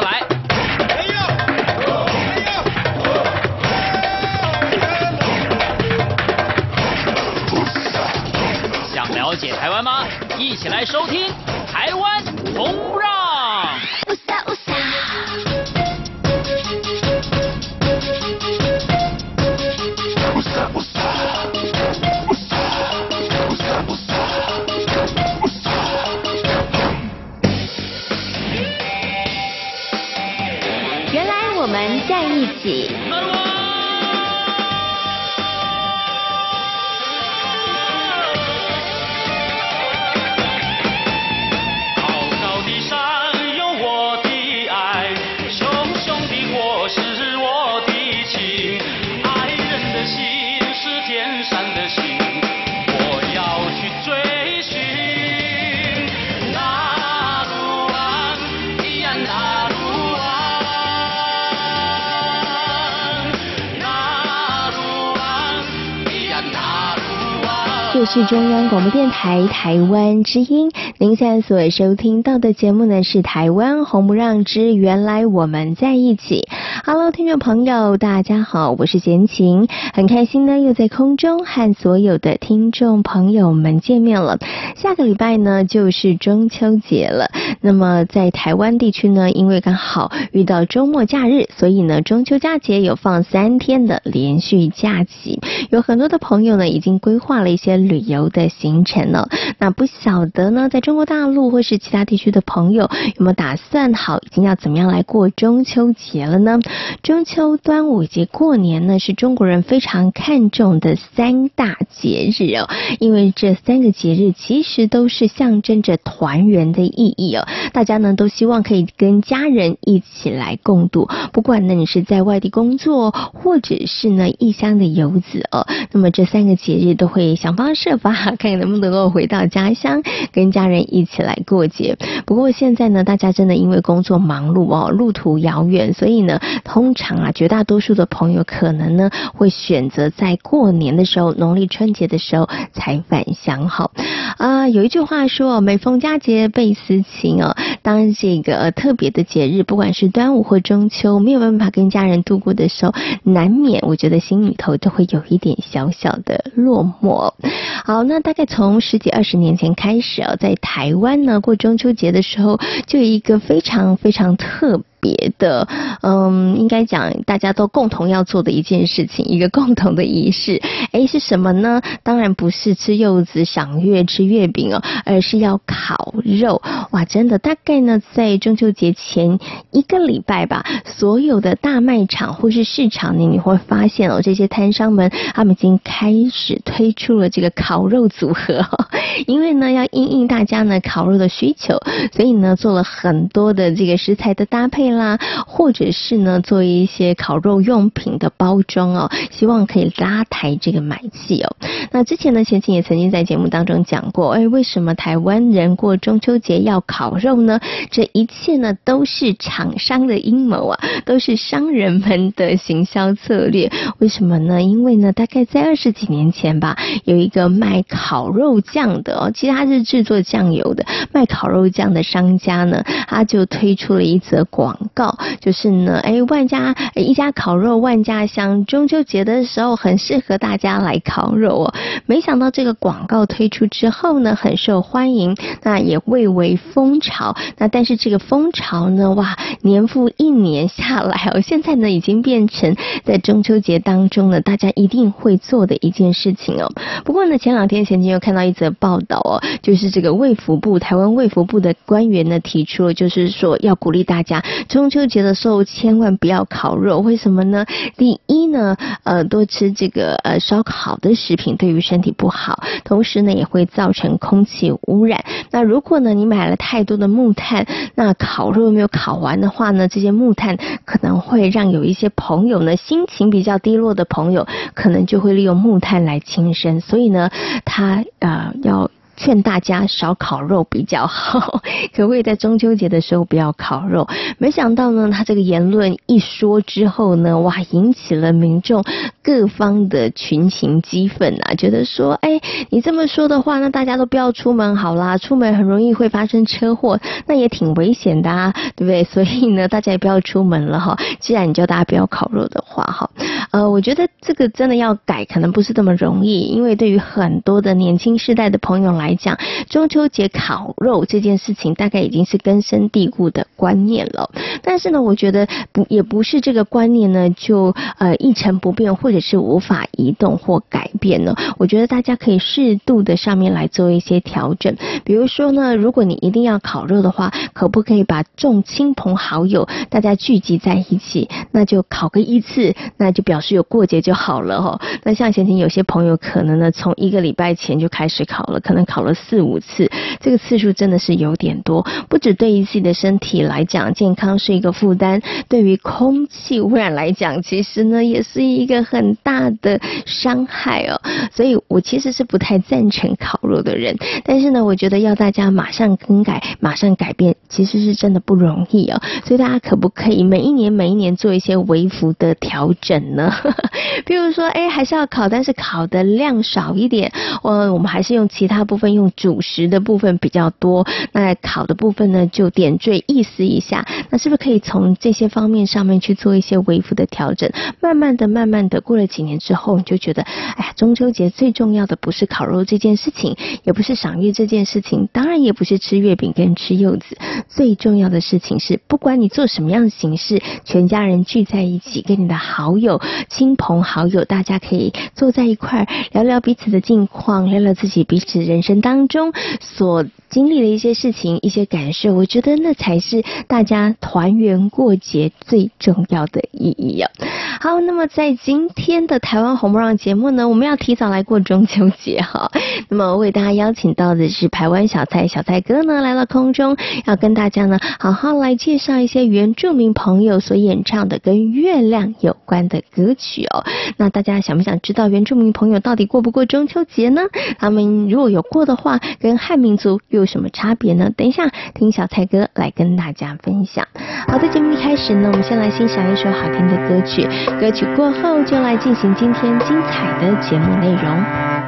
过来。想了解台湾吗？一起来收听《是中央广播电台台湾之音，您现在所收听到的节目呢是《台湾红不让之原来我们在一起》。好听众朋友，大家好，我是贤琴，很开心呢又在空中和所有的听众朋友们见面了。下个礼拜呢就是中秋节了，那么在台湾地区呢，因为刚好遇到周末假日，所以呢中秋佳节有放三天的连续假期，有很多的朋友呢已经规划了一些。旅游的行程了，那不晓得呢，在中国大陆或是其他地区的朋友有没有打算好，已经要怎么样来过中秋节了呢？中秋、端午节、过年呢，是中国人非常看重的三大节日哦，因为这三个节日其实都是象征着团圆的意义哦，大家呢都希望可以跟家人一起来共度，不管呢你是在外地工作，或者是呢异乡的游子哦，那么这三个节日都会想方设法看能不能够回到家乡，跟家人一起来过节。不过现在呢，大家真的因为工作忙碌哦，路途遥远，所以呢，通通常啊，绝大多数的朋友可能呢，会选择在过年的时候，农历春节的时候才返乡。好啊，有一句话说：“每逢佳节倍思亲哦。”当这个特别的节日，不管是端午或中秋，没有办法跟家人度过的时候，难免我觉得心里头都会有一点小小的落寞。好，那大概从十几二十年前开始啊，在台湾呢，过中秋节的时候，就有一个非常非常特别的，嗯，应该讲大家都共同要做的一件事情，一个共同的仪式，哎，是什么呢？当然不是吃柚子、赏月、吃月饼哦，而是要烤肉。哇，真的，大概呢，在中秋节前一个礼拜吧，所有的大卖场或是市场里，你会发现哦，这些摊商们他们已经开始推出了这个烤肉组合，因为呢，要应应大家呢烤肉的需求，所以呢，做了很多的这个食材的搭配。啦，或者是呢，做一些烤肉用品的包装哦，希望可以拉抬这个买气哦。那之前呢，贤琴也曾经在节目当中讲过，哎，为什么台湾人过中秋节要烤肉呢？这一切呢，都是厂商的阴谋啊，都是商人们的行销策略。为什么呢？因为呢，大概在二十几年前吧，有一个卖烤肉酱的哦，其实他是制作酱油的，卖烤肉酱的商家呢，他就推出了一则广。广告就是呢，哎，万家一家烤肉万家香，中秋节的时候很适合大家来烤肉哦。没想到这个广告推出之后呢，很受欢迎，那也蔚为风潮。那但是这个风潮呢，哇，年复一年下来哦，现在呢已经变成在中秋节当中呢，大家一定会做的一件事情哦。不过呢，前两天前天又看到一则报道哦，就是这个卫福部台湾卫福部的官员呢提出了，就是说要鼓励大家。中秋节的时候千万不要烤肉，为什么呢？第一呢，呃，多吃这个呃烧烤的食品对于身体不好，同时呢也会造成空气污染。那如果呢你买了太多的木炭，那烤肉没有烤完的话呢，这些木炭可能会让有一些朋友呢心情比较低落的朋友，可能就会利用木炭来轻生。所以呢，他呃要。劝大家少烤肉比较好，可不可以在中秋节的时候不要烤肉？没想到呢，他这个言论一说之后呢，哇，引起了民众各方的群情激愤啊，觉得说，哎，你这么说的话，那大家都不要出门好啦，出门很容易会发生车祸，那也挺危险的啊，对不对？所以呢，大家也不要出门了哈。既然你叫大家不要烤肉的话，哈，呃，我觉得这个真的要改，可能不是这么容易，因为对于很多的年轻世代的朋友来来讲，中秋节烤肉这件事情大概已经是根深蒂固的观念了。但是呢，我觉得不也不是这个观念呢就呃一成不变，或者是无法移动或改变呢。我觉得大家可以适度的上面来做一些调整，比如说呢，如果你一定要烤肉的话，可不可以把众亲朋好友大家聚集在一起，那就烤个一次，那就表示有过节就好了哈。那像前有些朋友可能呢，从一个礼拜前就开始烤了，可能烤了四五次，这个次数真的是有点多，不止对于自己的身体来讲健康是一个负担，对于空气污染来讲，其实呢也是一个很大的伤害哦。所以我其实是不太赞成烤肉的人，但是呢，我觉得要大家马上更改、马上改变，其实是真的不容易哦。所以大家可不可以每一年、每一年做一些微幅的调整呢？比如说，哎，还是要烤，但是烤的量少一点。我我们还是用其他部，分用主食的部分比较多。那烤的部分呢，就点缀意思一下。那是不是可以从这些方面上面去做一些微幅的调整？慢慢的、慢慢的，过了几年之后，你就觉得，哎呀，中秋节最重要的不是烤肉这件事情，也不是赏月这件事情，当然也不是吃月饼跟吃柚子。最重要的事情是，不管你做什么样的形式，全家人聚在一起，跟你的好友、亲朋好友，大家可以坐在一块聊聊彼此的近况，聊聊自己彼此人生当中所经历的一些事情、一些感受。我觉得那才是大家团圆过节最重要的意义哦！好，那么在今天的台湾红不让节目呢，我们要提早来过中秋节哈。那么为大家邀请到的是台湾小蔡小蔡哥呢，来到空中，要跟大家呢好好来介绍一些原住民朋友所演唱的跟月亮有关的歌曲哦。那大家想不想知道原住民朋友到底过不过中秋节呢？他们如果有过的话，跟汉民族又有什么差别呢？等一下听小蔡哥来跟大家分享。好的，节目一开始呢，我们先来欣赏一首好听的歌曲。歌曲过后，就来进行今天精彩的节目内容。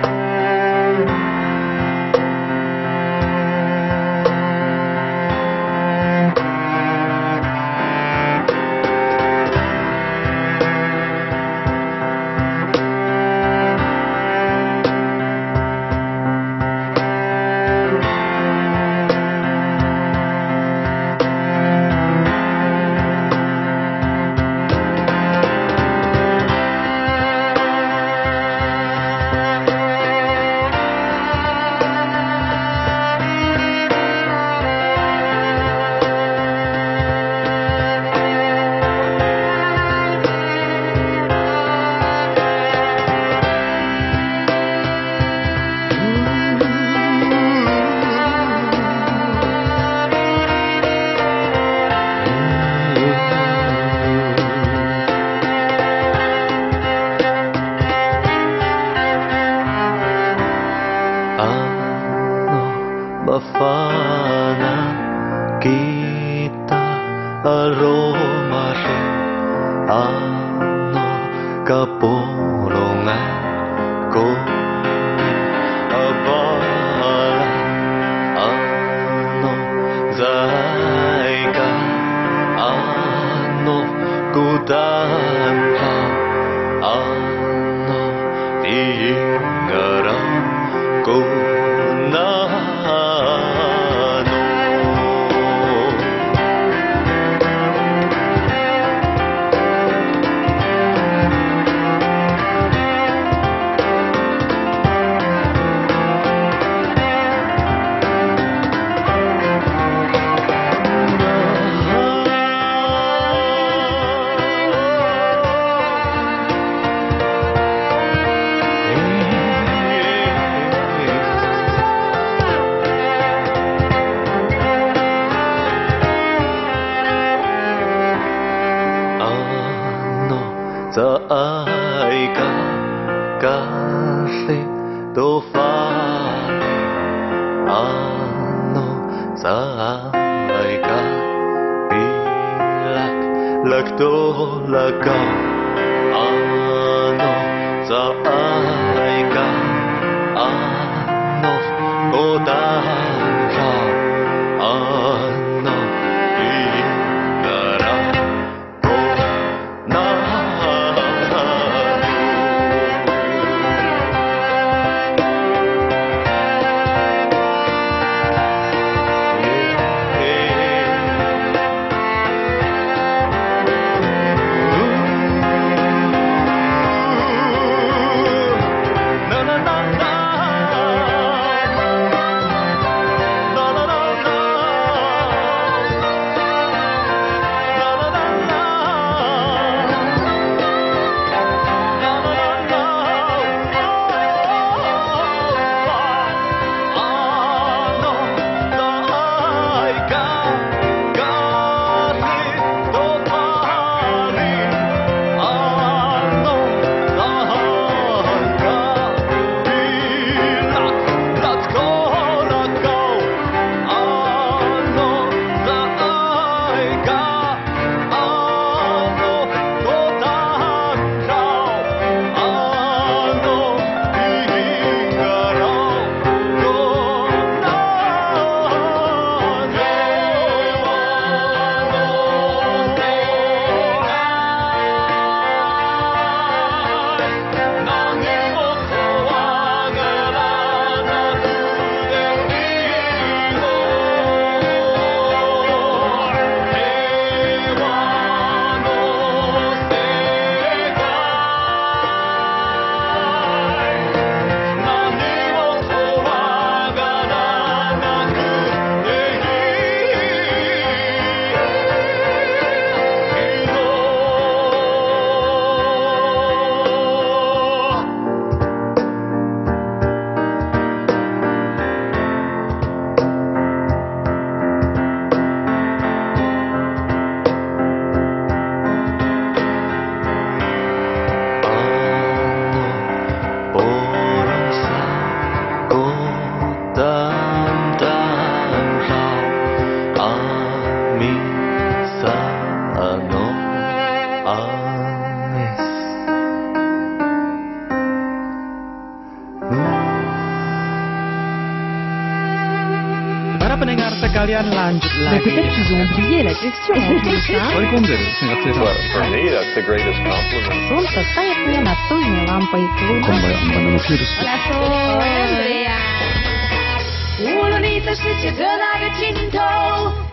无论你在世界的哪个尽头，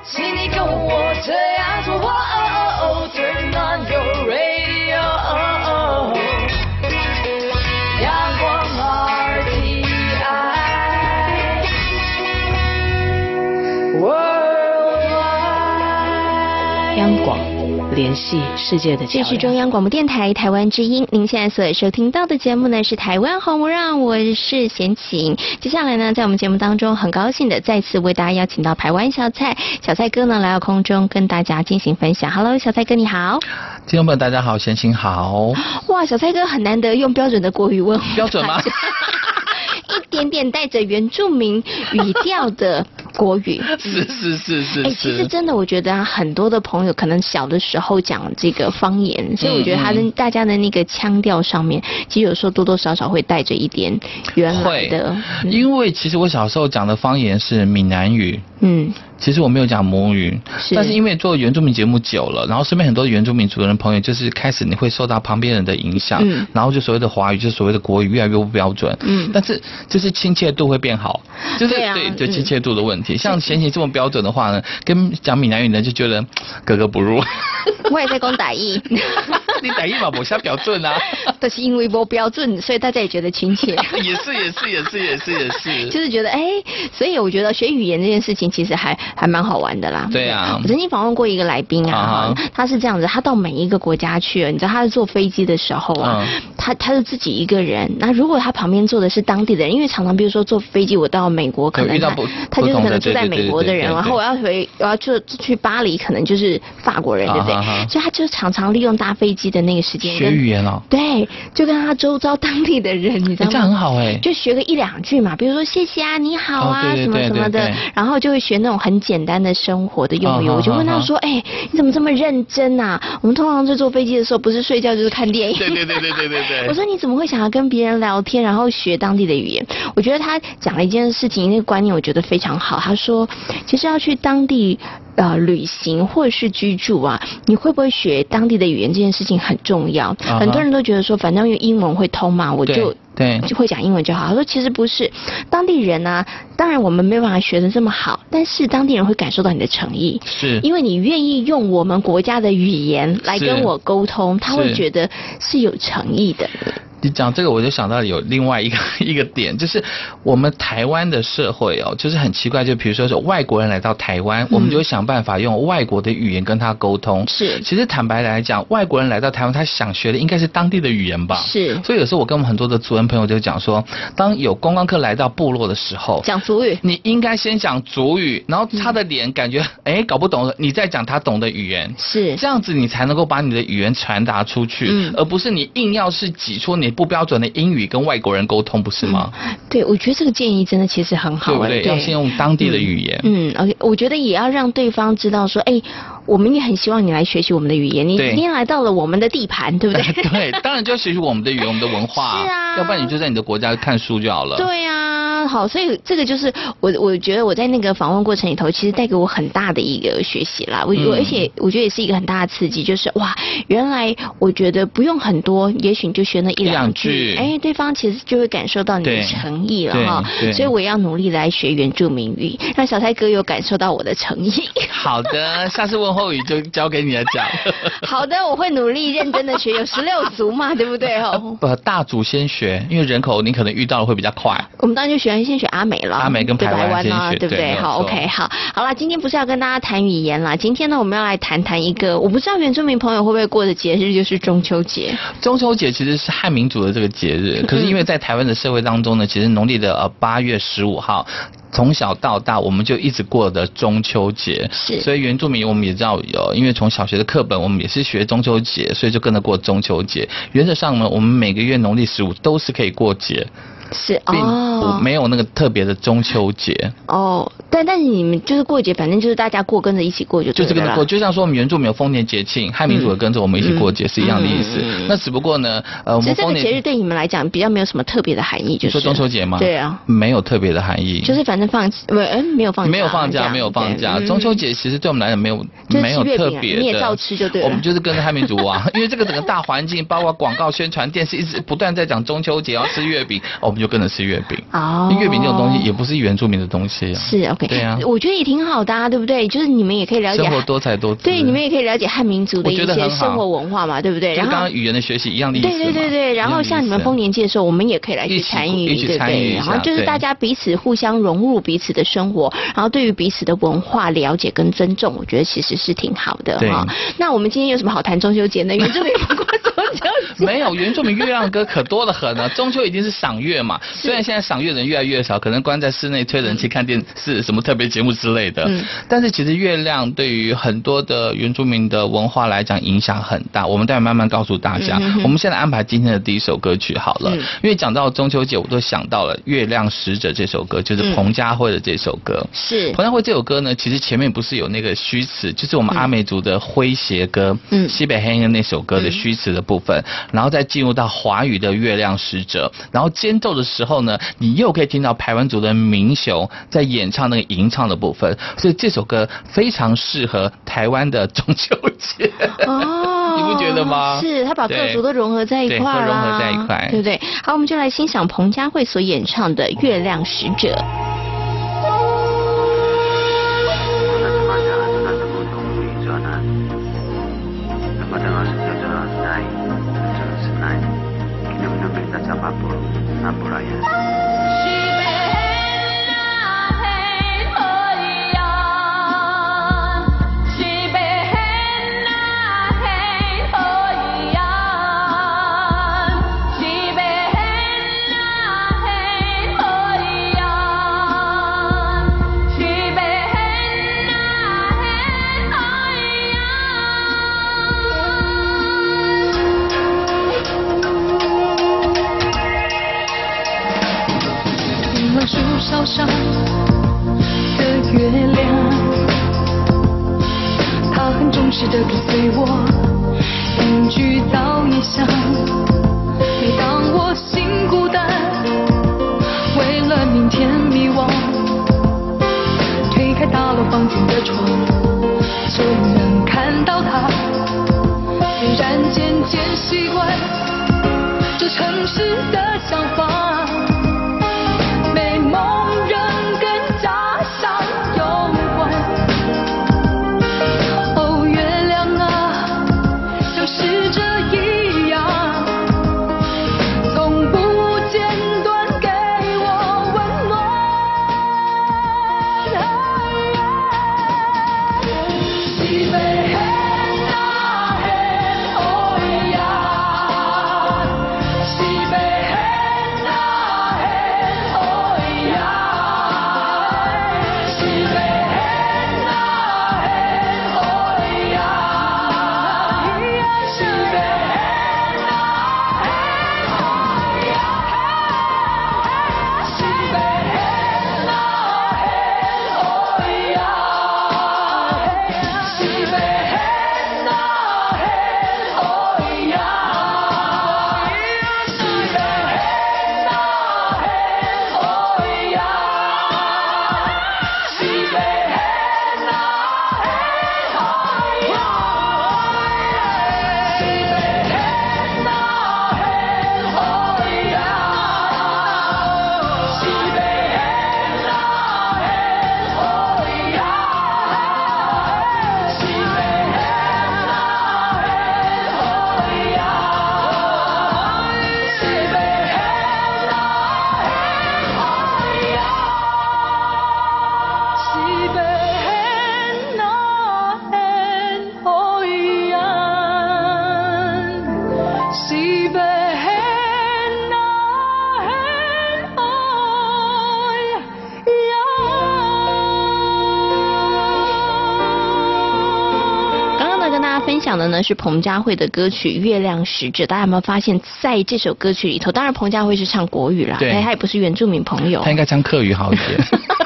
请你跟我这样做。Turn on your radio. 联系世界的桥梁。这是中央广播电台台湾之音，您现在所收听到的节目呢是《台湾红不让》，我是贤琴。接下来呢，在我们节目当中，很高兴的再次为大家邀请到台湾小蔡，小蔡哥呢来到空中跟大家进行分享。Hello，小蔡哥你好。听众朋友大家好，贤琴好。哇，小蔡哥很难得用标准的国语问。标准吗？一点点带着原住民语调的 国语，是是是是。哎、欸，其实真的，我觉得啊，很多的朋友可能小的时候讲这个方言，所以我觉得他的大家的那个腔调上面，其实有时候多多少少会带着一点原来的。因为其实我小时候讲的方言是闽南语，嗯。其实我没有讲母语，是。但是因为做原住民节目久了，然后身边很多原住民族的人朋友，就是开始你会受到旁边人的影响，嗯，然后就所谓的华语，就是所谓的国语越来越不标准，嗯，但是就是亲切度会变好，就是对、啊、对，就亲切度的问题。嗯、像贤琴这么标准的话呢，跟讲闽南语呢就觉得 格格不入。我也在讲台语，你台语嘛不像标准啊，但是因为不标准，所以大家也觉得亲切。也是也是也是也是也是，就是觉得哎，所以我觉得学语言这件事情其实还。还蛮好玩的啦。对啊，我曾经访问过一个来宾啊，他是这样子，他到每一个国家去了，你知道他是坐飞机的时候啊，他他是自己一个人。那如果他旁边坐的是当地的人，因为常常比如说坐飞机，我到美国可能他他就是可能住在美国的人，然后我要回我要去去巴黎，可能就是法国人，对不对？所以他就常常利用搭飞机的那个时间学语言哦。对，就跟他周遭当地的人，你知道吗？这样很好哎，就学个一两句嘛，比如说谢谢啊，你好啊，什么什么的，然后就会学那种很简单的生活的用语。我就问他说，哎，你怎么这么认真呐？我们通常在坐飞机的时候，不是睡觉就是看电影。对对对对对对对。我说你怎么会想要跟别人聊天，然后学当地的语言？我觉得他讲了一件事情，那个观念我觉得非常好。他说，其实要去当地。呃，旅行或者是居住啊，你会不会学当地的语言这件事情很重要。Uh -huh. 很多人都觉得说，反正因为英文会通嘛，我就对就会讲英文就好。他说其实不是，当地人呢、啊，当然我们没有办法学的这么好，但是当地人会感受到你的诚意，是因为你愿意用我们国家的语言来跟我沟通，他会觉得是有诚意的。你讲这个，我就想到有另外一个 一个点，就是我们台湾的社会哦，就是很奇怪，就比如说是外国人来到台湾，嗯，我们就会想办法用外国的语言跟他沟通。是，其实坦白来讲，外国人来到台湾，他想学的应该是当地的语言吧？是。所以有时候我跟我们很多的族人朋友就讲说，当有观光客来到部落的时候，讲族语，你应该先讲族语，然后他的脸感觉哎搞不懂，你再讲他懂的语言，是这样子，你才能够把你的语言传达出去，嗯，而不是你硬要是挤出你不标准的英语跟外国人沟通，不是吗？嗯，对，我觉得这个建议真的其实很好，对不对？要先用当地的语言。嗯，，OK，我觉得也要让对方知道说，哎，我们也很希望你来学习我们的语言。你今天来到了我们的地盘，对不对？对，当然就要学习我们的语言，我们的文化。是啊，要不然你就在你的国家看书就好了。对呀。好，所以这个就是我，我觉得我在那个访问过程里头，其实带给我很大的一个学习啦。我我而且我觉得也是一个很大的刺激，就是哇，原来我觉得不用很多，也许你就学那一两句，哎，对方其实就会感受到你的诚意了哈。所以我也要努力来学原住民语，让小蔡哥有感受到我的诚意。好的，下次问候语就交给你来讲。好的，我会努力认真的学，有十六族嘛，对不对哦？不，大族先学，因为人口你可能遇到的会比较快。我们当然就学。先选阿美了，阿美跟台湾呢，对不对？好，OK，好，好了，今天不是要跟大家谈语言了，今天呢，我们要来谈谈一个，我不知道原住民朋友会不会过的节日，就是中秋节。中秋节其实是汉民族的这个节日，可是因为在台湾的社会当中呢，其实农历的呃八月十五号，从小到大我们就一直过的中秋节，是，所以原住民我们也知道有，因为从小学的课本我们也是学中秋节，所以就跟着过中秋节。原则上呢，我们每个月农历十五都是可以过节。是哦，没有那个特别的中秋节。哦，但但是你们就是过节，反正就是大家过跟着一起过就就是跟着过，就像说我们原住民有丰年节庆，汉民族也跟着我们一起过节是一样的意思。那只不过呢，呃，我们这个节日对你们来讲比较没有什么特别的含义，就是。说中秋节吗？对啊，没有特别的含义，就是反正放不嗯没有放假，没有放假，没有放假。中秋节其实对我们来讲没有没有特别的，你也照吃就对了。我们就是跟着汉民族啊，因为这个整个大环境，包括广告宣传、电视一直不断在讲中秋节要吃月饼，我们就跟着吃月饼。哦，月饼这种东西也不是原住民的东西啊。是 OK，对啊，我觉得也挺好的啊，对不对？就是你们也可以了解生活多彩多姿。对，你们也可以了解汉民族的一些生活文化嘛，对不对？然后刚刚语言的学习一样的意思。对对对对，然后像你们丰年祭的时候，我们也可以来去参与，对不对？然后就是大家彼此互相融入彼此的生活，然后对于彼此的文化了解跟尊重，我觉得其实是挺好的哈。那我们今天有什么好谈中秋节呢？原住民不过中秋节没有，原住民月亮歌可多得很呢。中秋已经是赏月嘛，虽然现在赏月人越来越少。可能关在室内吹人气看电视，什么特别节目之类的。嗯。但是其实月亮对于很多的原住民的文化来讲影响很大。我们待会慢慢告诉大家。嗯。我们现在安排今天的第一首歌曲好了。嗯。因为讲到中秋节，我都想到了《月亮使者》这首歌，就是彭佳慧的这首歌。是。彭佳慧这首歌呢，其实前面不是有那个虚词，就是我们阿美族的诙谐歌，嗯，西北黑鹰那首歌的虚词的部分，然后再进入到华语的《月亮使者》，然后间奏的时候呢，你又可以听到。排湾族的民雄在演唱那个吟唱的部分，所以这首歌非常适合台湾的中秋节。哦，你不觉得吗？是，他把各族都融合在一块儿，融合在一块，对不对？好，我们就来欣赏彭佳慧所演唱的《月亮使者》。它很忠实的跟随我，隐居到异乡。每当我心孤单，为了明天迷惘，推开大楼房间的窗，就能看到它。突然渐渐习惯这城市的想法。呢是彭佳慧的歌曲《月亮使者》，大家有没有发现，在这首歌曲里头，当然彭佳慧是唱国语啦，对，他也不是原住民朋友，他应该唱客语好一点，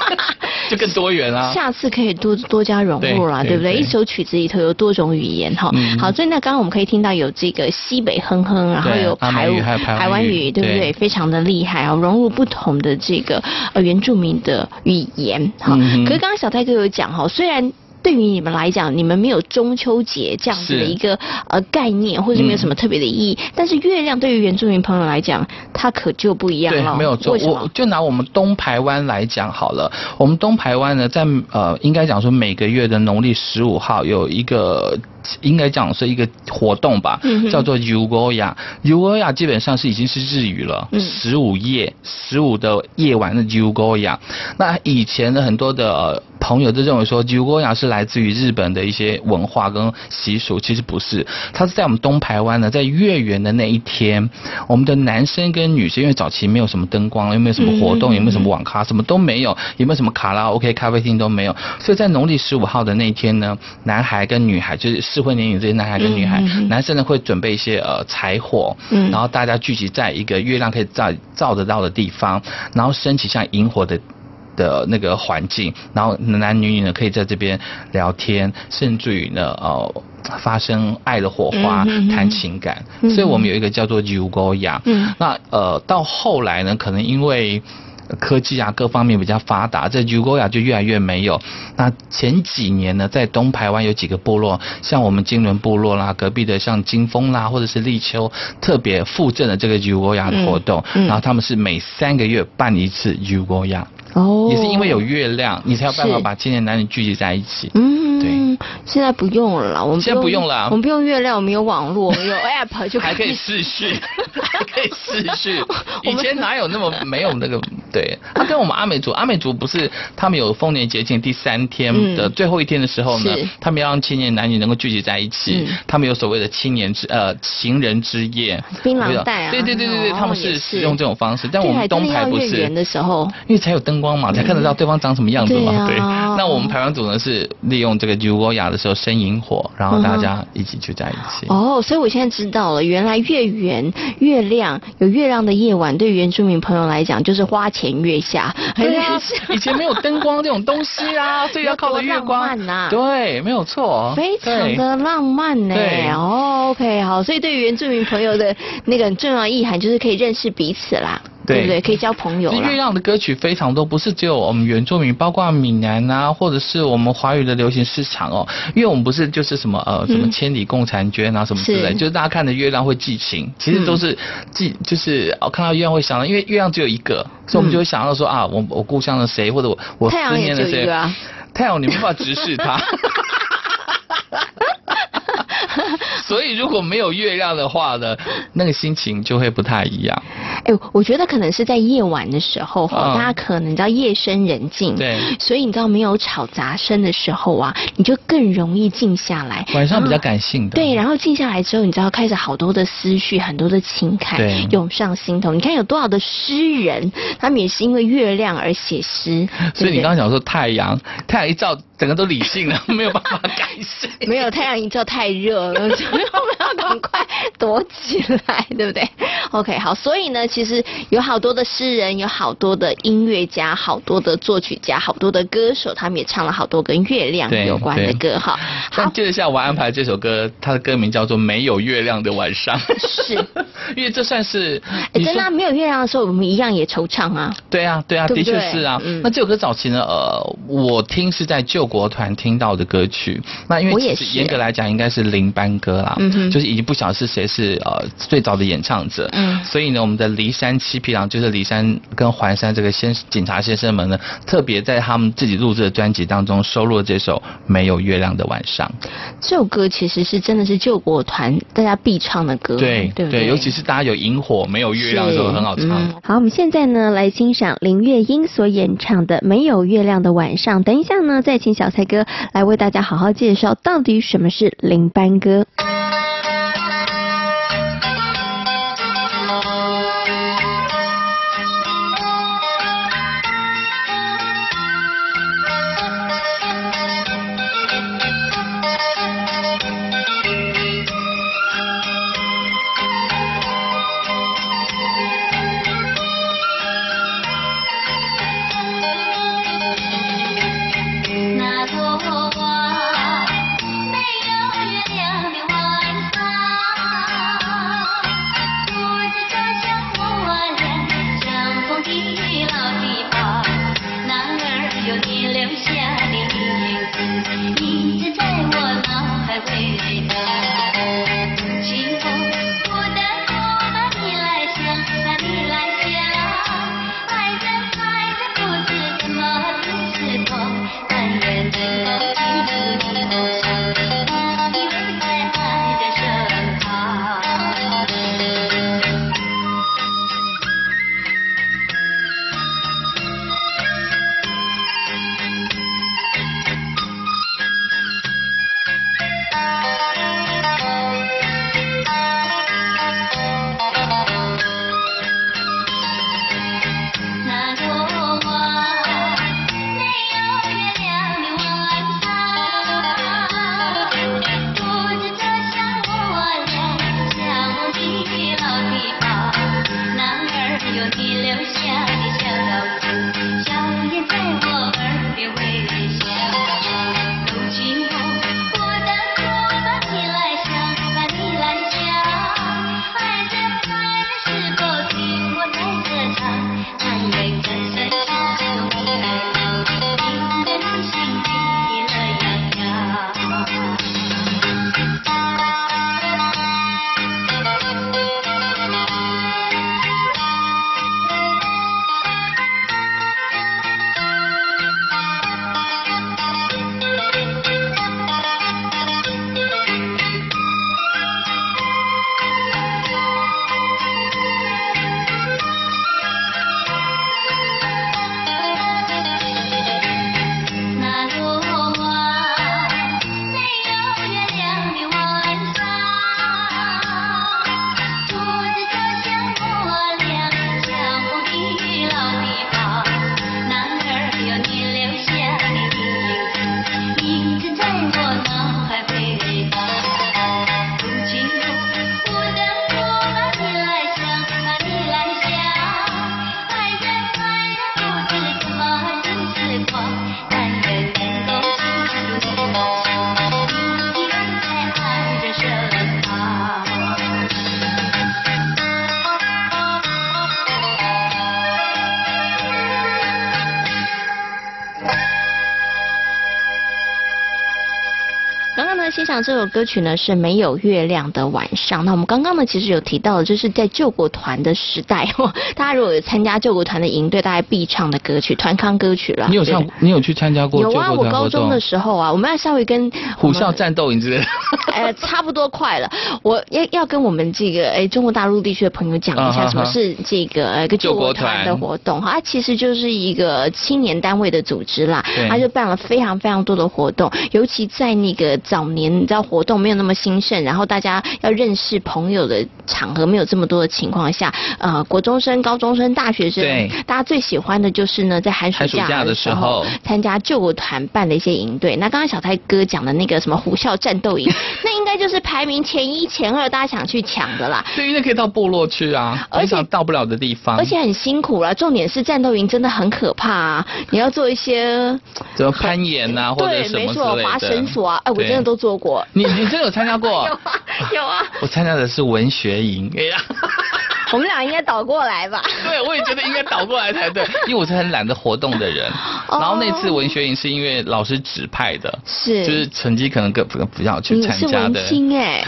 就更多元啦。下次可以多多加融入啦，对，对不对，对？一首曲子里头有多种语言哈、嗯。好，所以那刚刚我们可以听到有这个西北哼哼，然后有台语，台湾语，对不对，对？非常的厉害啊，融入不同的这个呃原住民的语言哈、嗯。可是刚刚小泰哥有讲哈，虽然。对于你们来讲，你们没有中秋节这样子的一个呃概念，或者是没有什么特别的意义。嗯、但是月亮对于原住民朋友来讲，它可就不一样了。对，没有错。我就拿我们东排湾来讲好了。我们东排湾呢，在呃，应该讲说每个月的农历十五号有一个。应该讲是一个活动吧，叫做 Yugoya。Yugoya 基本上是已经是日语了，十五夜，十五的夜晚的 Yugoya。那以前的很多的朋友都认为说 Yugoya 是来自于日本的一些文化跟习俗，其实不是，它是在我们东台湾呢，在月圆的那一天，我们的男生跟女生，因为早期没有什么灯光，又没有什么活动，也没有什么网咖，什么都没有，也没有什么卡拉 OK 咖啡厅都没有，所以在农历十五号的那一天呢，男孩跟女孩就是。适婚年龄这些男孩跟女孩，嗯、男生呢会准备一些呃柴火，嗯，然后大家聚集在一个月亮可以照照得到的地方，然后升起像萤火的的那个环境，然后男男女女呢可以在这边聊天，甚至于呢呃发生爱的火花，嗯、谈情感、嗯，所以我们有一个叫做 Yugoya，嗯，那呃到后来呢，可能因为。科技啊，各方面比较发达，这 Yugoya 就越来越没有。那前几年呢，在东台湾有几个部落，像我们金轮部落啦，隔壁的像金峰啦，或者是立秋，特别附赠了这个 Yugoya 的活动、嗯嗯。然后他们是每三个月办一次 Yugoya。哦，也是因为有月亮，你才有办法把青年男女聚集在一起。嗯，对。现在不用了，我们现在不用了。我们不用月亮，我们有网络，我们有 app 就可以还可以视讯，还可以视讯。以前哪有那么没有那个？对，他 跟我们阿美族，阿美族不是他们有丰年节庆第三天的最后一天的时候呢，嗯、他们要让青年男女能够聚集在一起，嗯、他们有所谓的青年之呃情人之夜，槟榔带啊，对对对对对，他们是使用这种方式，但我们东排不是。的时候，因为才有灯光嘛，才看得到对方长什么样子嘛。对，那我们排湾组呢是利用这个 U 欧亚的时候生营火，然后大家一起聚在一起。哦，所以我现在知道了，原来月圆月亮有月亮的夜晚，对原住民朋友来讲就是花前月下。对啊，以前没有灯光这种东西啊，所以要靠着月光。浪漫啊，对，没有错，非常的浪漫呢。对，哦，OK，好，所以对于原住民朋友的那个很重要意涵就是可以认识彼此啦。对不对？可以交朋友。月亮的歌曲非常多，不是只有我们原住民，包括闽南啊，或者是我们华语的流行市场哦。因为我们不是就是什么呃什么千里共婵娟啊什么之类，是就是大家看的月亮会寄情，其实都是寄就是哦看到月亮会想到，因为月亮只有一个，所以我们就会想到说啊，我我故乡的谁，或者我我思念的谁。太阳你无法直视它。所以如果没有月亮的话呢，那个心情就会不太一样。哎，我觉得可能是在夜晚的时候哈，嗯、大家可能你知道夜深人静，对，所以你知道没有吵杂声的时候啊，你就更容易静下来。晚上比较感性的。对，然后静下来之后，你知道开始好多的思绪，很多的情感涌上心头。你看有多少的诗人，他们也是因为月亮而写诗。所以你刚刚讲说太阳，太阳一照。整个都理性了，没有办法改善。没有太阳一照太热了，我们要赶快躲起来，对不对？OK，好，所以呢，其实有好多的诗人，有好多的音乐家，好多的作曲家，好多的歌手，他们也唱了好多跟月亮有关的歌哈。但，接着下我安排这首歌，它的歌名叫做《没有月亮的晚上》。是，因为这算是哎，真的没有月亮的时候，我们一样也惆怅啊。对啊，对啊，的确是啊。那这首歌早期呢，呃，我听是在救国团听到的歌曲，那因为其实严格来讲应该是零班歌啦，嗯就是已经不晓得是谁是呃最早的演唱者，嗯，所以呢，我们的骊山七匹狼就是骊山跟环山这个先警察先生们呢，特别在他们自己录制的专辑当中收录了这首《没有月亮的晚上》。这首歌其实是真的是救国团大家必唱的歌，对对对，尤其是大家有萤火没有月亮的时候很好唱。嗯。好，我们现在呢来欣赏林月英所演唱的《没有月亮的晚上》，等一下呢再请小蔡哥。来为大家好好介绍，到底什么是林班歌。欣赏这首歌曲呢是没有月亮的晚上。那我们刚刚呢其实有提到，就是在救国团的时代哦，大家如果有参加救国团的营队，大家必唱的歌曲，团康歌曲了。你有唱？你有去参加过？有啊，我高中的时候啊，我们要稍微跟虎啸战斗营之类的。呃，差不多快了。我要要跟我们这个哎中国大陆地区的朋友讲一下，什么是这个呃个救国团的活动哈？它其实就是一个青年单位的组织啦，它就办了非常非常多的活动，尤其在那个早年，你知道活动没有那么兴盛，然后大家要认识朋友的场合没有这么多的情况下，呃，国中生、高中生、大学生，对，大家最喜欢的就是呢，在寒暑假的时候参加救国团办的一些营队。那刚刚小泰哥讲的那个什么虎啸战斗营，那应该就是排名前一、前二，大家想去抢的啦。对，因为可以到部落去啊，而且到不了的地方，而且很辛苦啦。重点是战斗营真的很可怕啊，你要做一些怎么攀岩呐、啊，或者什么之类的。对，没错，滑绳索啊，哎，我真的都做过。你你真的有参加过？有啊，有啊。我参加的是文学营。我们俩应该倒过来吧？对，我也觉得应该倒过来才对，因为我是很懒得活动的人。然后那次文学营是因为老师指派的，是就是成绩可能更不不要去参加的。你是文青哎，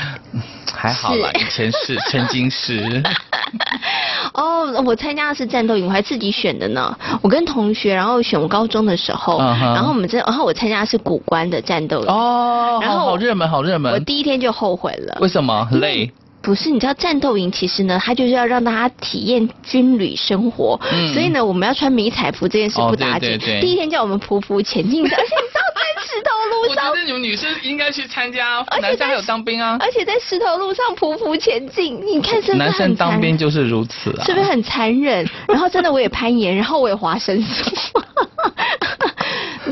还好啦，以前是 曾经是。哦，我参加的是战斗营，我还自己选的呢。我跟同学，然后选我高中的时候，然后我们这，然后我参加的是古关的战斗营。哦，然后好热门，好热门。我第一天就后悔了。为什么？累。不是，你知道战斗营其实呢，它就是要让大家体验军旅生活，嗯、所以呢，我们要穿迷彩服这件事不打紧。哦、对对对，第一天叫我们匍匐前进，而且你知道在石头路上，我觉得你们女生应该去参加，男生还有当兵啊。而且在石头路上匍匐前进，你看是不是很残忍？男生当兵就是如此啊，是不是很残忍？然后真的我也攀岩，然后我也滑绳索。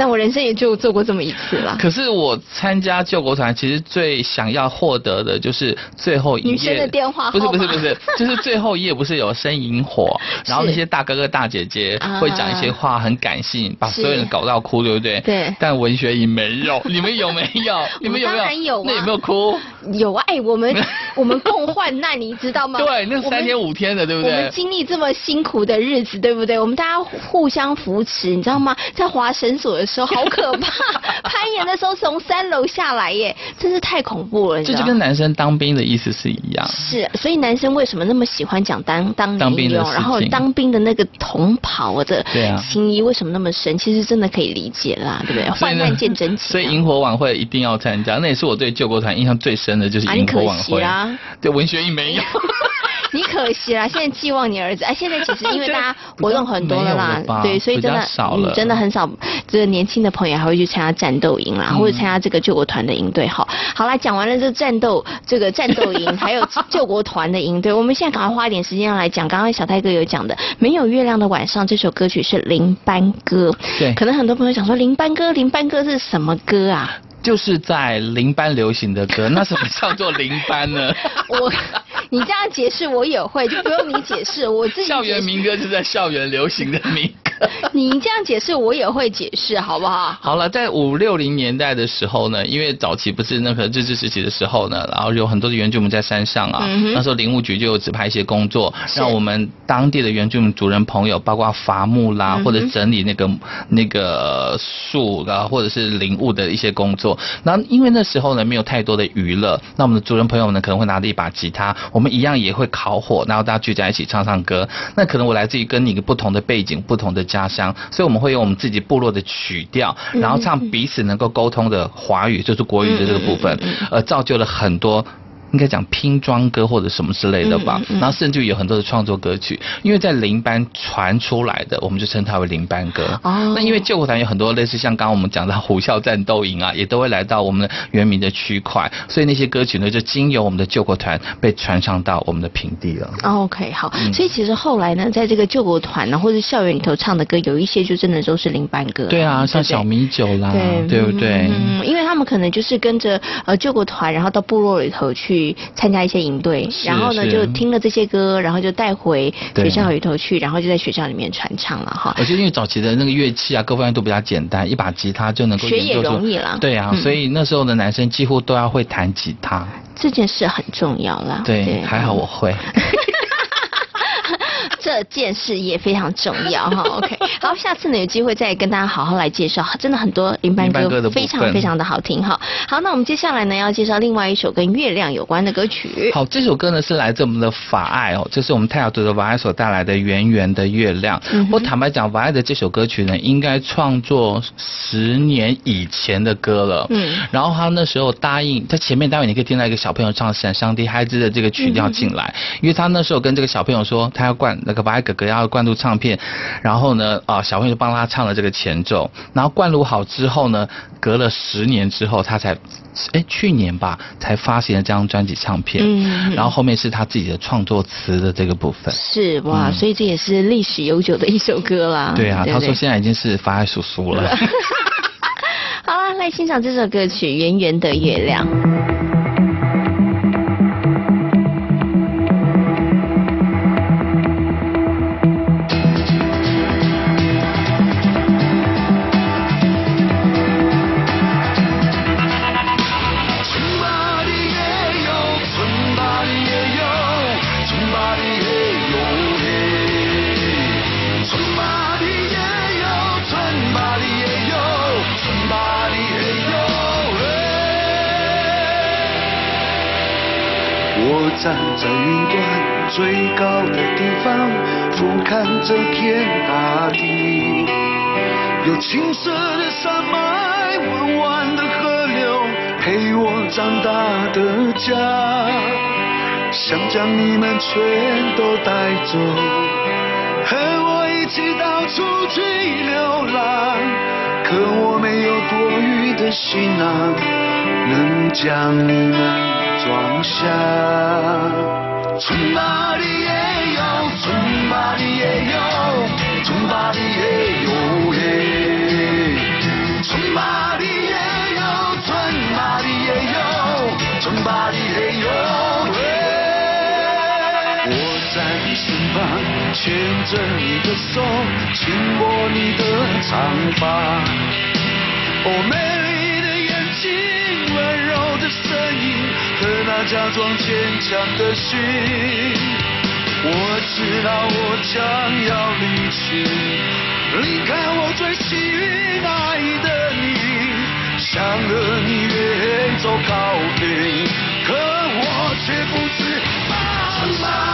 那我人生也就做过这么一次了。可是我参加救国团，其实最想要获得的就是最后一页。女生的电话。不是不是不是，就是最后一页不是有生萤火，然后那些大哥哥大姐姐会讲一些话，很感性，把所有人搞到哭，对不对？对。但文学营没有，你们有没有？你们有没有？当然有啊。那有没有哭？有啊，哎，我们 我们共患难，你知道吗？对，那三天五天的，对不对？我们经历这么辛苦的日子，对不对？我们大家互相扶持，你知道吗？在滑绳索的时候，好可怕。攀岩的时候从三楼下来耶，真是太恐怖了。这就跟男生当兵的意思是一样。是，所以男生为什么那么喜欢讲当当当兵的，然后当兵的那个同袍的情谊为什么那么深？其实真的可以理解啦，对不对？患难见真情。所以萤火晚会一定要参加，那也是我对救国团印象最深的就是萤火晚会啊。对，文学一没有。你可惜啦，现在寄望你儿子。哎，现在其实因为大家 活动很多了啦，对，所以真的你真的很少，这个年轻的朋友还会去参加战斗营啦，或者参加这个救国团的营队。好，好啦，讲完了这战斗这个战斗营，还有救国团的营队，我们现在赶快花一点时间来讲。刚刚小泰哥有讲的《没有月亮的晚上》这首歌曲是林班歌，对，可能很多朋友想说林班歌，林班歌是什么歌啊？就是在零班流行的歌，那什么叫做零班呢？我，你这样解释我也会，就不用你解释，我自己。校园民歌是在校园流行的民歌。你这样解释我也会解释，好不好？好了，在五六零年代的时候呢，因为早期不是那个日治时期的时候呢，然后有很多的原住民在山上啊，嗯、那时候林务局就有指派一些工作，让我们当地的原住民族人朋友，包括伐木啦，嗯、或者整理那个那个树啊，或者是林务的一些工作。那因为那时候呢，没有太多的娱乐，那我们的族人朋友呢，可能会拿着一把吉他，我们一样也会烤火，然后大家聚在一起唱唱歌。那可能我来自于跟你一个不同的背景、不同的家乡，所以我们会用我们自己部落的曲调，然后唱彼此能够沟通的华语，就是国语的这个部分，而造就了很多。应该讲拼装歌或者什么之类的吧，嗯嗯、然后甚至有很多的创作歌曲，因为在林班传出来的，我们就称它为林班歌。哦。那因为救国团有很多类似像刚刚我们讲的虎啸战斗营啊，也都会来到我们的原民的区块，所以那些歌曲呢，就经由我们的救国团被传唱到我们的平地了。OK，好。嗯、所以其实后来呢，在这个救国团呢，或者校园里头唱的歌，有一些就真的都是林班歌。对啊，像小米酒啦，对，对不对？嗯，因为他们可能就是跟着呃救国团，然后到部落里头去。参加一些营队，然后呢就听了这些歌，然后就带回学校里头去，然后就在学校里面传唱了哈。我觉得因为早期的那个乐器啊，各方面都比较简单，一把吉他就能够学也容易了。对啊，所以那时候的男生几乎都要会弹吉他。这件事很重要啦。对，还好我会。这件事也非常重要哈。OK，好，下次呢有机会再跟大家好好来介绍，真的很多林班歌非常非常的好听哈。好，那我们接下来呢要介绍另外一首跟月亮有关的歌曲。好，这首歌呢是来自我们的法爱哦，这是我们泰雅族的法爱所带来的《圆圆的月亮》。嗯、我坦白讲，法爱的这首歌曲呢，应该创作十年以前的歌了。嗯，然后他那时候答应在前面，待会你可以听到一个小朋友唱《闪上帝孩子》的这个曲调进来，嗯，因为他那时候跟这个小朋友说，他要灌那个法爱哥哥要灌录唱片，然后呢，啊，小朋友就帮他唱了这个前奏，然后灌录好之后呢，隔了十年之后，他才，哎，去年吧，才发行了这张专辑唱片。嗯，然后后面是他自己的创作词的这个部分。是哇，嗯，所以这也是历史悠久的一首歌啦。对啊，对对他说现在已经是法爱叔叔了。好啊，来欣赏这首歌曲《圆圆的月亮》。家，想将你们全都带走，和我一起到处去流浪，可我没有多余的行囊，能将你们。装下，村巴里也有，村巴里也有，村巴里也有嘿，村巴里有，村巴里也有。我在你身旁，牵着你的手，轻握你的长发，哦，美丽的眼睛，温柔的声音。和那假装坚强的心，我知道我将要离去，离开我最幸运爱的你，想和你走高飞，可我却不知从哪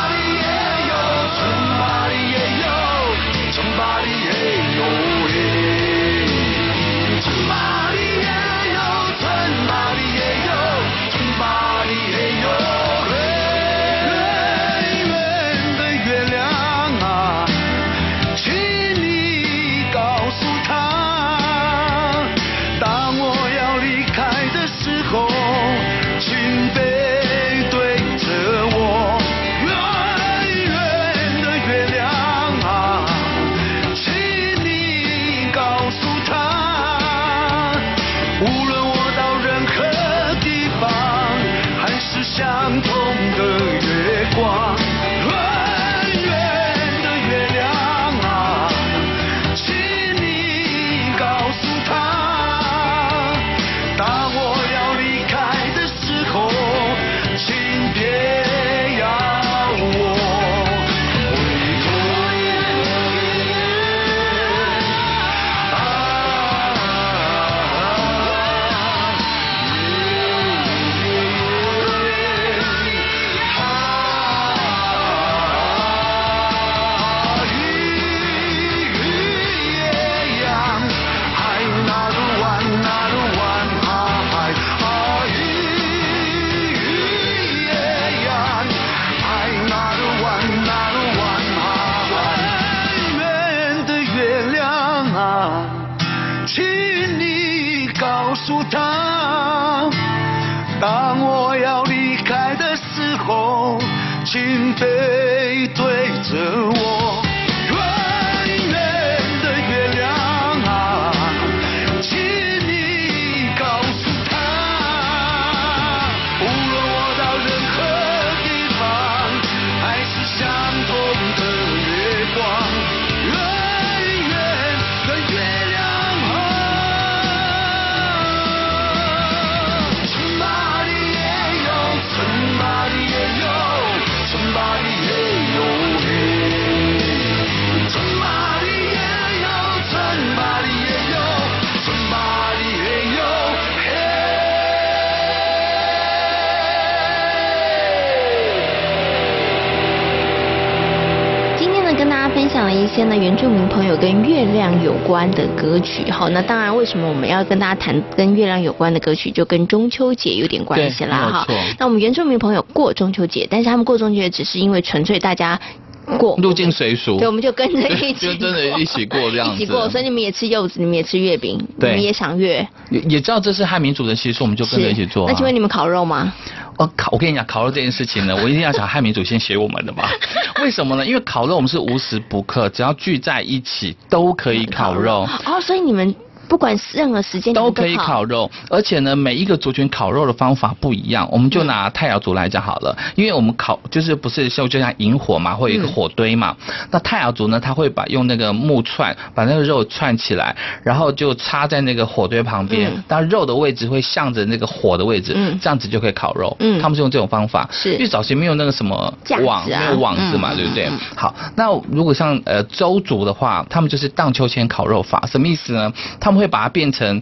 时候，请背对着我。些呢原住民朋友跟月亮有关的歌曲。好，那当然，为什么我们要跟大家谈跟月亮有关的歌曲，就跟中秋节有点关系啦。哈，那我们原住民朋友过中秋节，但是他们过中秋节只是因为纯粹大家。过入境随俗，对，我们就跟着一起，就真的一起过这样子，一起过。所以你们也吃柚子，你们也吃月饼，对，你们也赏月，也也知道这是汉民族的习俗，我们就跟着一起做、啊。那请问你们烤肉吗？哦，烤，我跟你讲，烤肉这件事情呢，我一定要想汉民族先学我们的嘛？为什么呢？因为烤肉我们是无时不刻，只要聚在一起都可以烤肉。哦，所以你们。不管任何时间都可以烤肉，而且呢，每一个族群烤肉的方法不一样。我们就拿泰雅族来讲好了，因为我们烤就是不是像就像引火嘛，会有一个火堆嘛。那泰雅族呢，他会把用那个木串把那个肉串起来，然后就插在那个火堆旁边，但肉的位置会向着那个火的位置，这样子就可以烤肉。嗯，他们是用这种方法，是因为早期没有那个什么网，没有网子嘛，对不对？好，那如果像呃周族的话，他们就是荡秋千烤肉法，什么意思呢？他们会把它变成，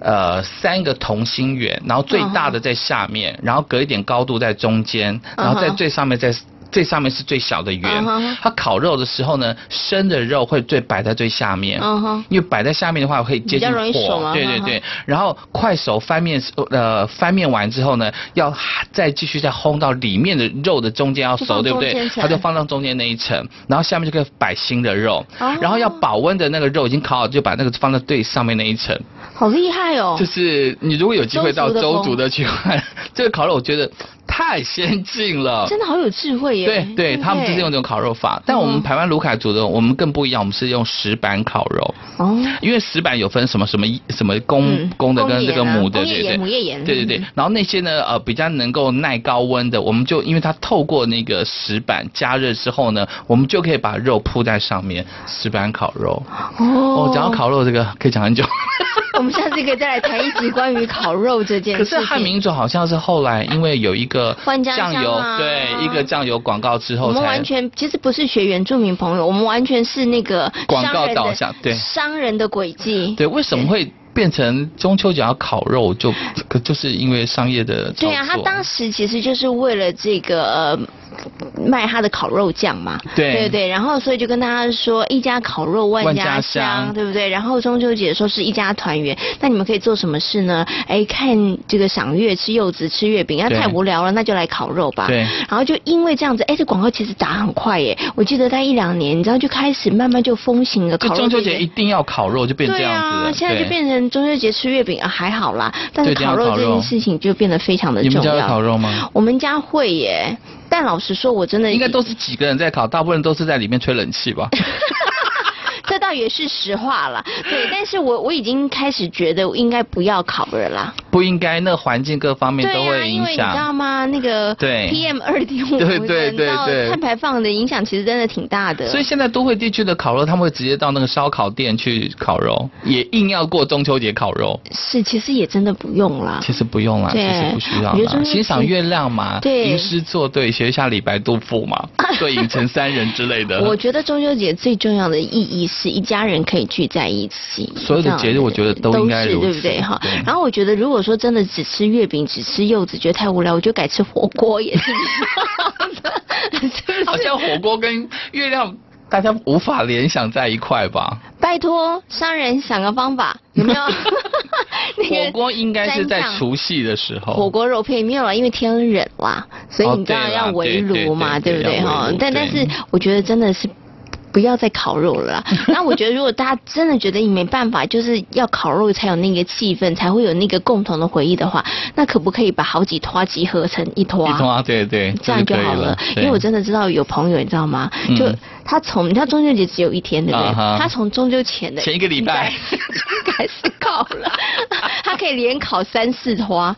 呃，三个同心圆，然后最大的在下面，然后隔一点高度在中间，然后在最上面在。最上面是最小的圆，它烤肉的时候呢，生的肉会最摆在最下面，因为摆在下面的话可以接近火，对对对。然后快熟翻面，呃，翻面完之后呢，要再继续再烘到里面的肉的中间要熟，对不对？它就放到中间那一层，然后下面就可以摆新的肉，然后要保温的那个肉已经烤好，就把那个放到最上面那一层。好厉害哦！就是你如果有机会到周族的去看 这个烤肉，我觉得。太先进了，真的好有智慧耶！对对，他们就是用这种烤肉法，但我们台湾卢凯族的，我们更不一样，我们是用石板烤肉。哦，因为石板有分什么什么什么公公的跟这个母的，对对对对对。然后那些呢，呃，比较能够耐高温的，我们就因为它透过那个石板加热之后呢，我们就可以把肉铺在上面，石板烤肉。哦，讲到烤肉这个可以讲很久。我们下次可以再来谈一集关于烤肉这件事。可是汉民族好像是后来因为有一个酱油，对，一个酱油广告之后，我们完全其实不是学原住民朋友，我们完全是那个广告导向，对，商人的轨迹。对，为什么会变成中秋节要烤肉？就可就是因为商业的。对啊，他当时其实就是为了这个。呃卖他的烤肉酱嘛，对对对，然后所以就跟大家说一家烤肉万家香，对不对？然后中秋节说是一家团圆，那你们可以做什么事呢？哎，看这个赏月、吃柚子、吃月饼，那太无聊了，那就来烤肉吧。对。然后就因为这样子，哎，这广告其实打很快耶，我记得在一两年，你知道就开始慢慢就风行了。烤肉。中秋节一定要烤肉，就变这样子。对啊，现在就变成中秋节吃月饼啊，还好啦。但是烤肉这件事情就变得非常的重要。你们家有烤肉吗？我们家会耶。但老实说，我真的应该都是几个人在烤，大部分都是在里面吹冷气吧。这倒也是实话了，对，但是我我已经开始觉得应该不要烤了啦。不应该，那环境各方面都会影响对。因为你知道吗？那个对 PM 二点五，对对对对，碳排放的影响其实真的挺大的。所以现在都会地区的烤肉，他们会直接到那个烧烤店去烤肉，也硬要过中秋节烤肉。是，其实也真的不用啦。其实不用啦，其实不需要啦。欣赏月亮嘛，对，吟诗作对，学一下李白、杜甫嘛，对影成三人之类的。我觉得中秋节最重要的意义是一家人可以聚在一起。所有的节日，我觉得都应该如此，对不对？哈。然后我觉得，如果说真的只吃月饼、只吃柚子，觉得太无聊，我就改吃火锅也是。好像火锅跟月亮，大家无法联想在一块吧？拜托，商人想个方法，有没有？火锅应该是在除夕的时候。火锅肉片没有了，因为天冷啦，所以你知道要围炉嘛，对不对？哈，但但是我觉得真的是。不要再烤肉了啦。那我觉得，如果大家真的觉得你没办法，就是要烤肉才有那个气氛，才会有那个共同的回忆的话，那可不可以把好几坨集合成一坨？一坨，对对，这样就好了。因为我真的知道有朋友，你知道吗？就他从你知道中秋节只有一天，对不对？他从中秋前的前一个礼拜就开始烤了，他可以连烤三四花。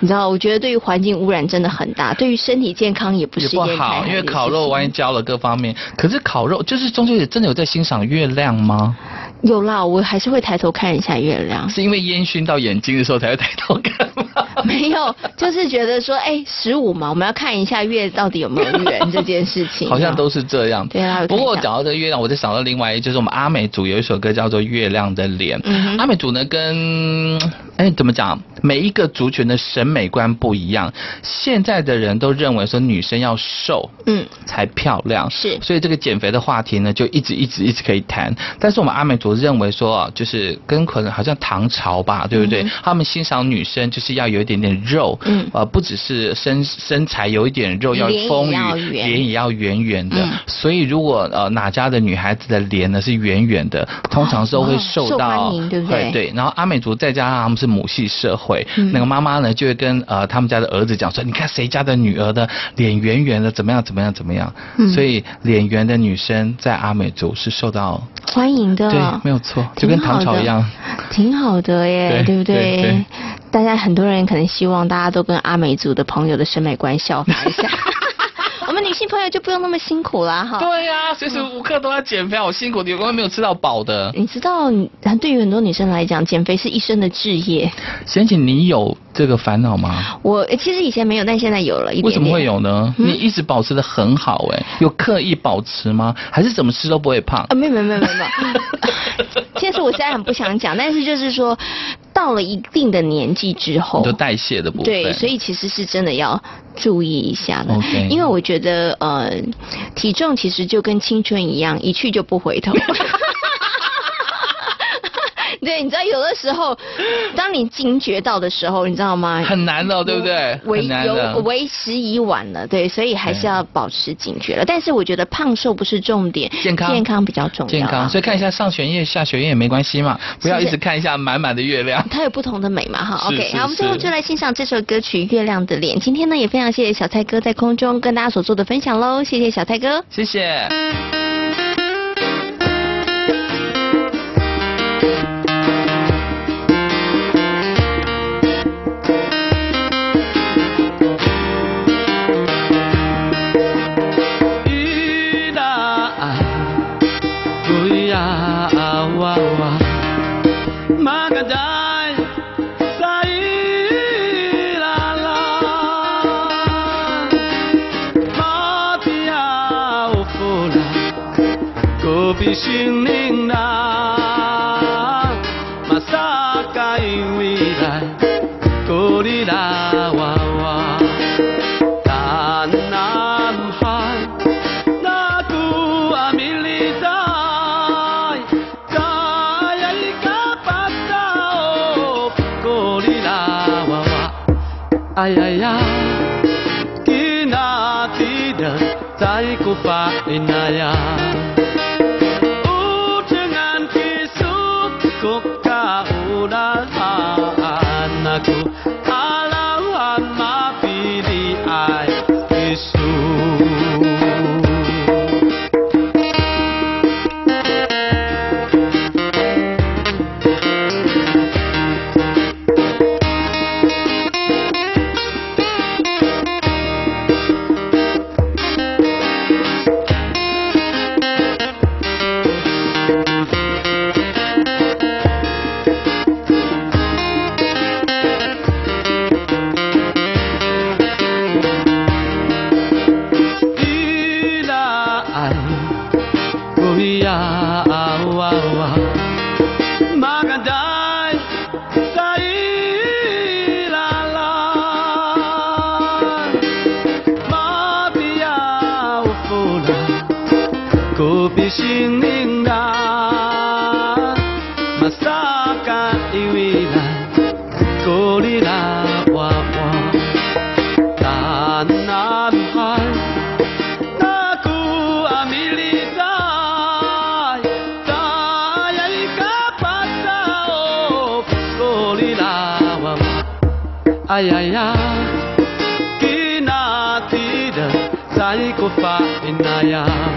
你知道，我觉得对于环境污染真的很大，对于身体健康也不是一件好，因为烤肉万一焦了各方面。可是烤肉就是。中秋节真的有在欣赏月亮吗？有啦，我还是会抬头看一下月亮。是因为烟熏到眼睛的时候才会抬头看吗？没有，就是觉得说，哎，十五嘛，我们要看一下月到底有没有圆这件事情。好像都是这样。对啊。不过讲到这个月亮，我就想到另外一，就是我们阿美族有一首歌叫做《月亮的脸》。嗯。阿美族呢跟哎，怎么讲？每一个族群的审美观不一样。现在的人都认为说女生要瘦，嗯，才漂亮。是，所以这个减肥的话题呢，就一直一直一直可以谈。但是我们阿美族认为说，就是跟可能好像唐朝吧，对不对？嗯、他们欣赏女生就是要有一点点肉，嗯，呃，不只是身身材有一点肉，要丰腴，脸也要圆圆的。嗯、所以如果呃哪家的女孩子的脸呢是圆圆的，通常都会受到，哦、对不对？对。然后阿美族再加上他们是母系社会，嗯、那个妈妈呢就会跟呃他们家的儿子讲说，你看谁家的女儿的脸圆圆的，怎么样怎么样怎么样。嗯、所以脸圆的女生在阿美族是受到欢迎的。对，没有错，就跟唐朝一样，挺好的耶，对，对不对？对对，大家很多人可能希望大家都跟阿美族的朋友的审美观效仿一下。我们女性朋友就不用那么辛苦啦，哈。对呀、啊，随时无刻都要减肥，好辛苦，有根本没有吃到饱的。你知道，对于很多女生来讲，减肥是一生的志业。贤琴，你有这个烦恼吗？我其实以前没有，但现在有了一点点。为什么会有呢？嗯、你一直保持的很好、欸，哎，有刻意保持吗？还是怎么吃都不会胖？啊，没有没有没有没有。其实我现在很不想讲，但是就是说。到了一定的年纪之后，就代谢的部分。对，所以其实是真的要注意一下的。Okay. 因为我觉得，呃，体重其实就跟青春一样，一去就不回头。对，你知道有的时候，当你惊觉到的时候，你知道吗？很难的，对不对？为有为时已晚了，对，所以还是要保持警觉了。但是我觉得胖瘦不是重点，健康健康比较重要。健康，所以看一下上弦月、下弦月也没关系嘛，不要一直看一下满满的月亮。它有不同的美嘛，哈。OK，好，我们最后就来欣赏这首歌曲《月亮的脸》。今天呢，也非常谢谢小蔡哥在空中跟大家所做的分享喽，谢谢小蔡哥，谢谢。再过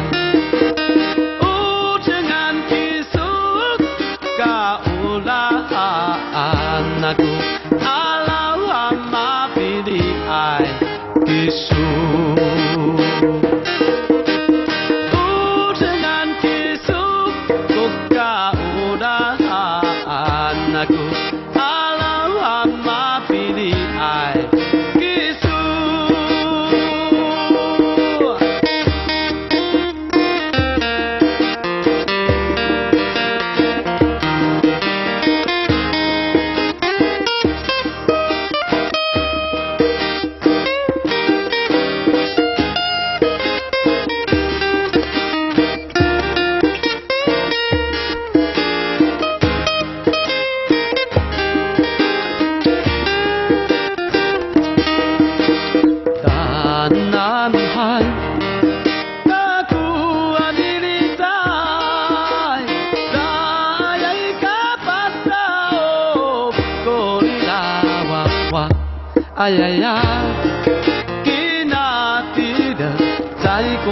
再搁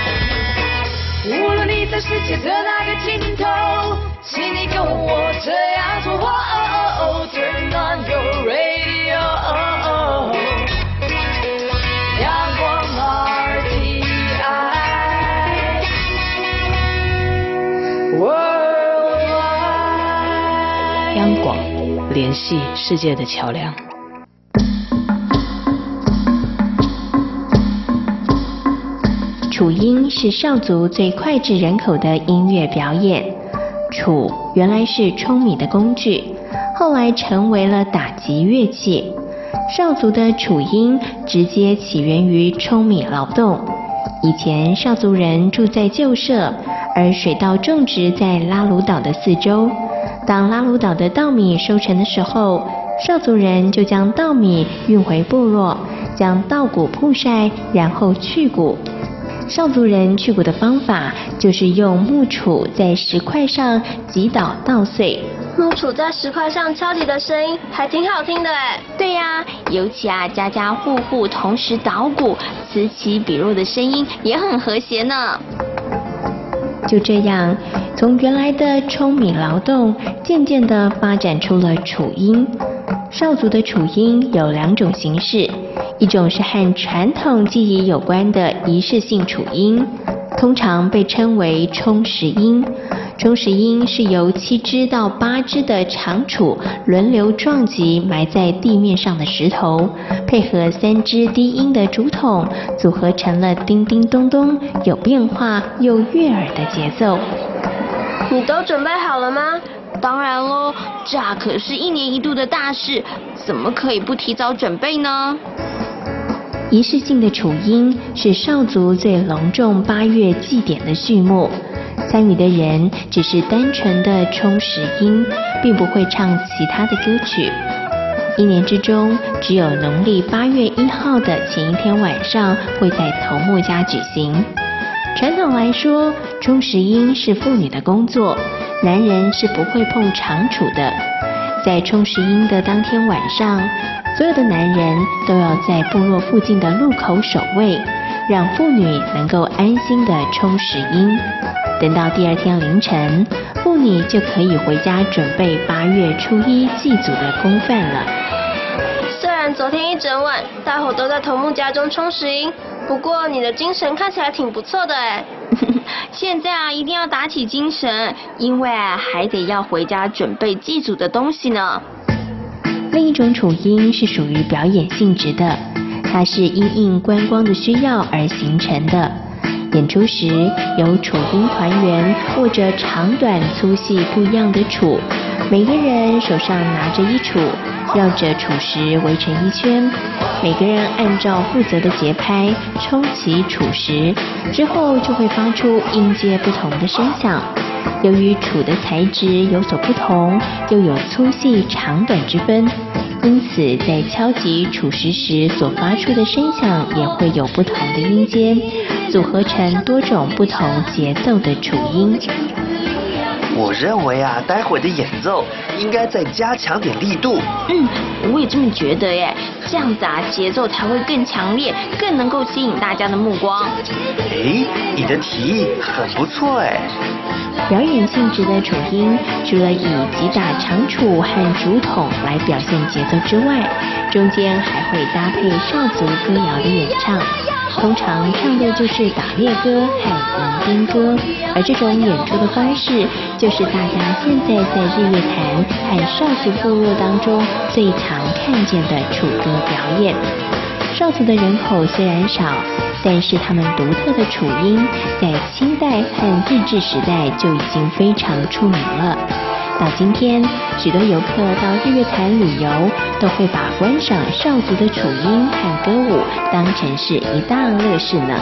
无论你在世界的哪个尽头，请你跟我这样做。哦哦哦 Turn on your radio，央广 RTI，央广联系世界的桥梁。楚音是少族最脍炙人口的音乐表演。楚原来是舂米的工具，后来成为了打击乐器。少族的楚音直接起源于舂米劳动。以前少族人住在旧社，而水稻种植在拉鲁岛的四周。当拉鲁岛的稻米收成的时候，少族人就将稻米运回部落，将稻谷曝晒，然后去谷。邵族人去谷的方法就是用木杵在石块上击倒稻穗。木杵在石块上敲击的声音还挺好听的哎。对呀、啊，尤其啊家家户户同时捣鼓，此起彼落的声音也很和谐呢。就这样，从原来的舂米劳动，渐渐地发展出了楚音。少族的楚音有两种形式。一种是和传统技艺有关的仪式性楚音，通常被称为冲石音。冲石音是由七支到八支的长杵轮流撞击埋在地面上的石头，配合三支低音的竹筒，组合成了叮叮咚咚有变化又悦耳的节奏。你都准备好了吗？当然喽，这可是一年一度的大事，怎么可以不提早准备呢？仪式性的楚音是少族最隆重八月祭典的序幕，参与的人只是单纯的冲石音，并不会唱其他的歌曲。一年之中，只有农历八月一号的前一天晚上会在头目家举行。传统来说，冲石音是妇女的工作，男人是不会碰长杵的。在冲石音的当天晚上，所有的男人都要在部落附近的路口守卫，让妇女能够安心的冲石音。等到第二天凌晨，妇女就可以回家准备八月初一祭祖的公饭了。虽然昨天一整晚大伙都在头目家中冲石音，不过你的精神看起来挺不错的哎。现在啊，一定要打起精神，因为啊，还得要回家准备祭祖的东西呢。种楚音是属于表演性质的，它是因应观光的需要而形成的。演出时，由楚音团员握着长短粗细不一样的楚，每个人手上拿着一杵，绕着杵石围成一圈，每个人按照负责的节拍抽起杵石，之后就会发出音阶不同的声响。由于杵的材质有所不同，又有粗细长短之分，因此在敲击杵石时所发出的声响也会有不同的音阶。组合成多种不同节奏的杵音。我认为啊，待会的演奏应该再加强点力度。嗯，我也这么觉得耶。这样子啊，节奏才会更强烈，更能够吸引大家的目光。哎，你的提议很不错哎。表演性质的楚音，除了以击打长杵和竹筒来表现节奏之外，中间还会搭配少族歌谣的演唱。通常唱的就是打猎歌和迎宾歌，而这种演出的方式，就是大家现在在日月潭和少族部落当中最常看见的楚歌表演。少族的人口虽然少，但是他们独特的楚音，在清代和日治时代就已经非常出名了。到今天，许多游客到日月潭旅游，都会把观赏少族的楚音和歌舞当成是一大乐事呢。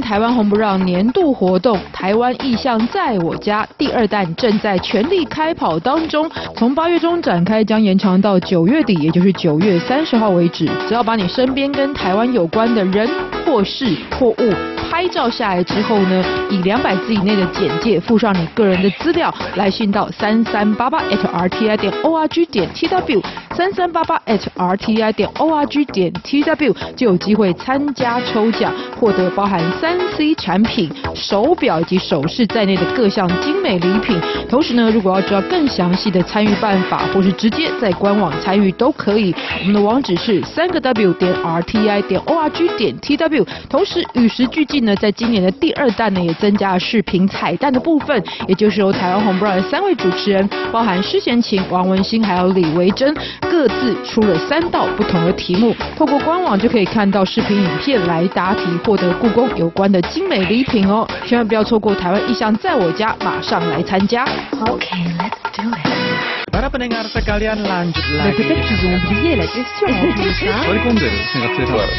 台湾红不让年度活动，台湾意向在我家第二弹正在全力开跑当中，从八月中展开，将延长到九月底，也就是九月三十号为止。只要把你身边跟台湾有关的人或事或物拍照下来之后呢，以两百字以内的简介附上你个人的资料，来信到三三八八 at r t i 点 org 点 tw，三三八八 at r t i 点 org 点 tw 就有机会参加抽奖，获得包含三。C 产品、手表以及首饰在内的各项精美礼品。同时呢，如果要知道更详细的参与办法，或是直接在官网参与都可以。我们的网址是三个 W 点 RTI 点 ORG 点 TW。同时与时俱进呢，在今年的第二弹呢，也增加了视频彩蛋的部分，也就是由台湾红不让的三位主持人，包含施贤琴、王文兴还有李维珍，各自出了三道不同的题目，透过官网就可以看到视频影片来答题，获得故宫有关的精美礼品哦，千万不要错过台湾意象在我家，马上来参加。OK，let's do it。Para pendengar sekalian lanjut lagi. Peut-être qu'ils ont oublié la question en plus, hein?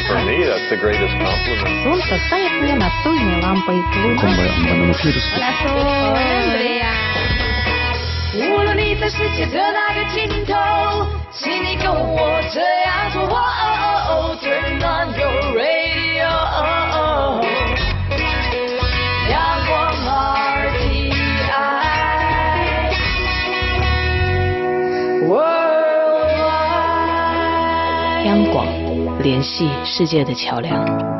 For me, that's the greatest compliment. Солнце стоит мне настольной лампой. 无论你在世界的哪个尽头，请你跟我这样做。Turn on your 联系世界的桥梁。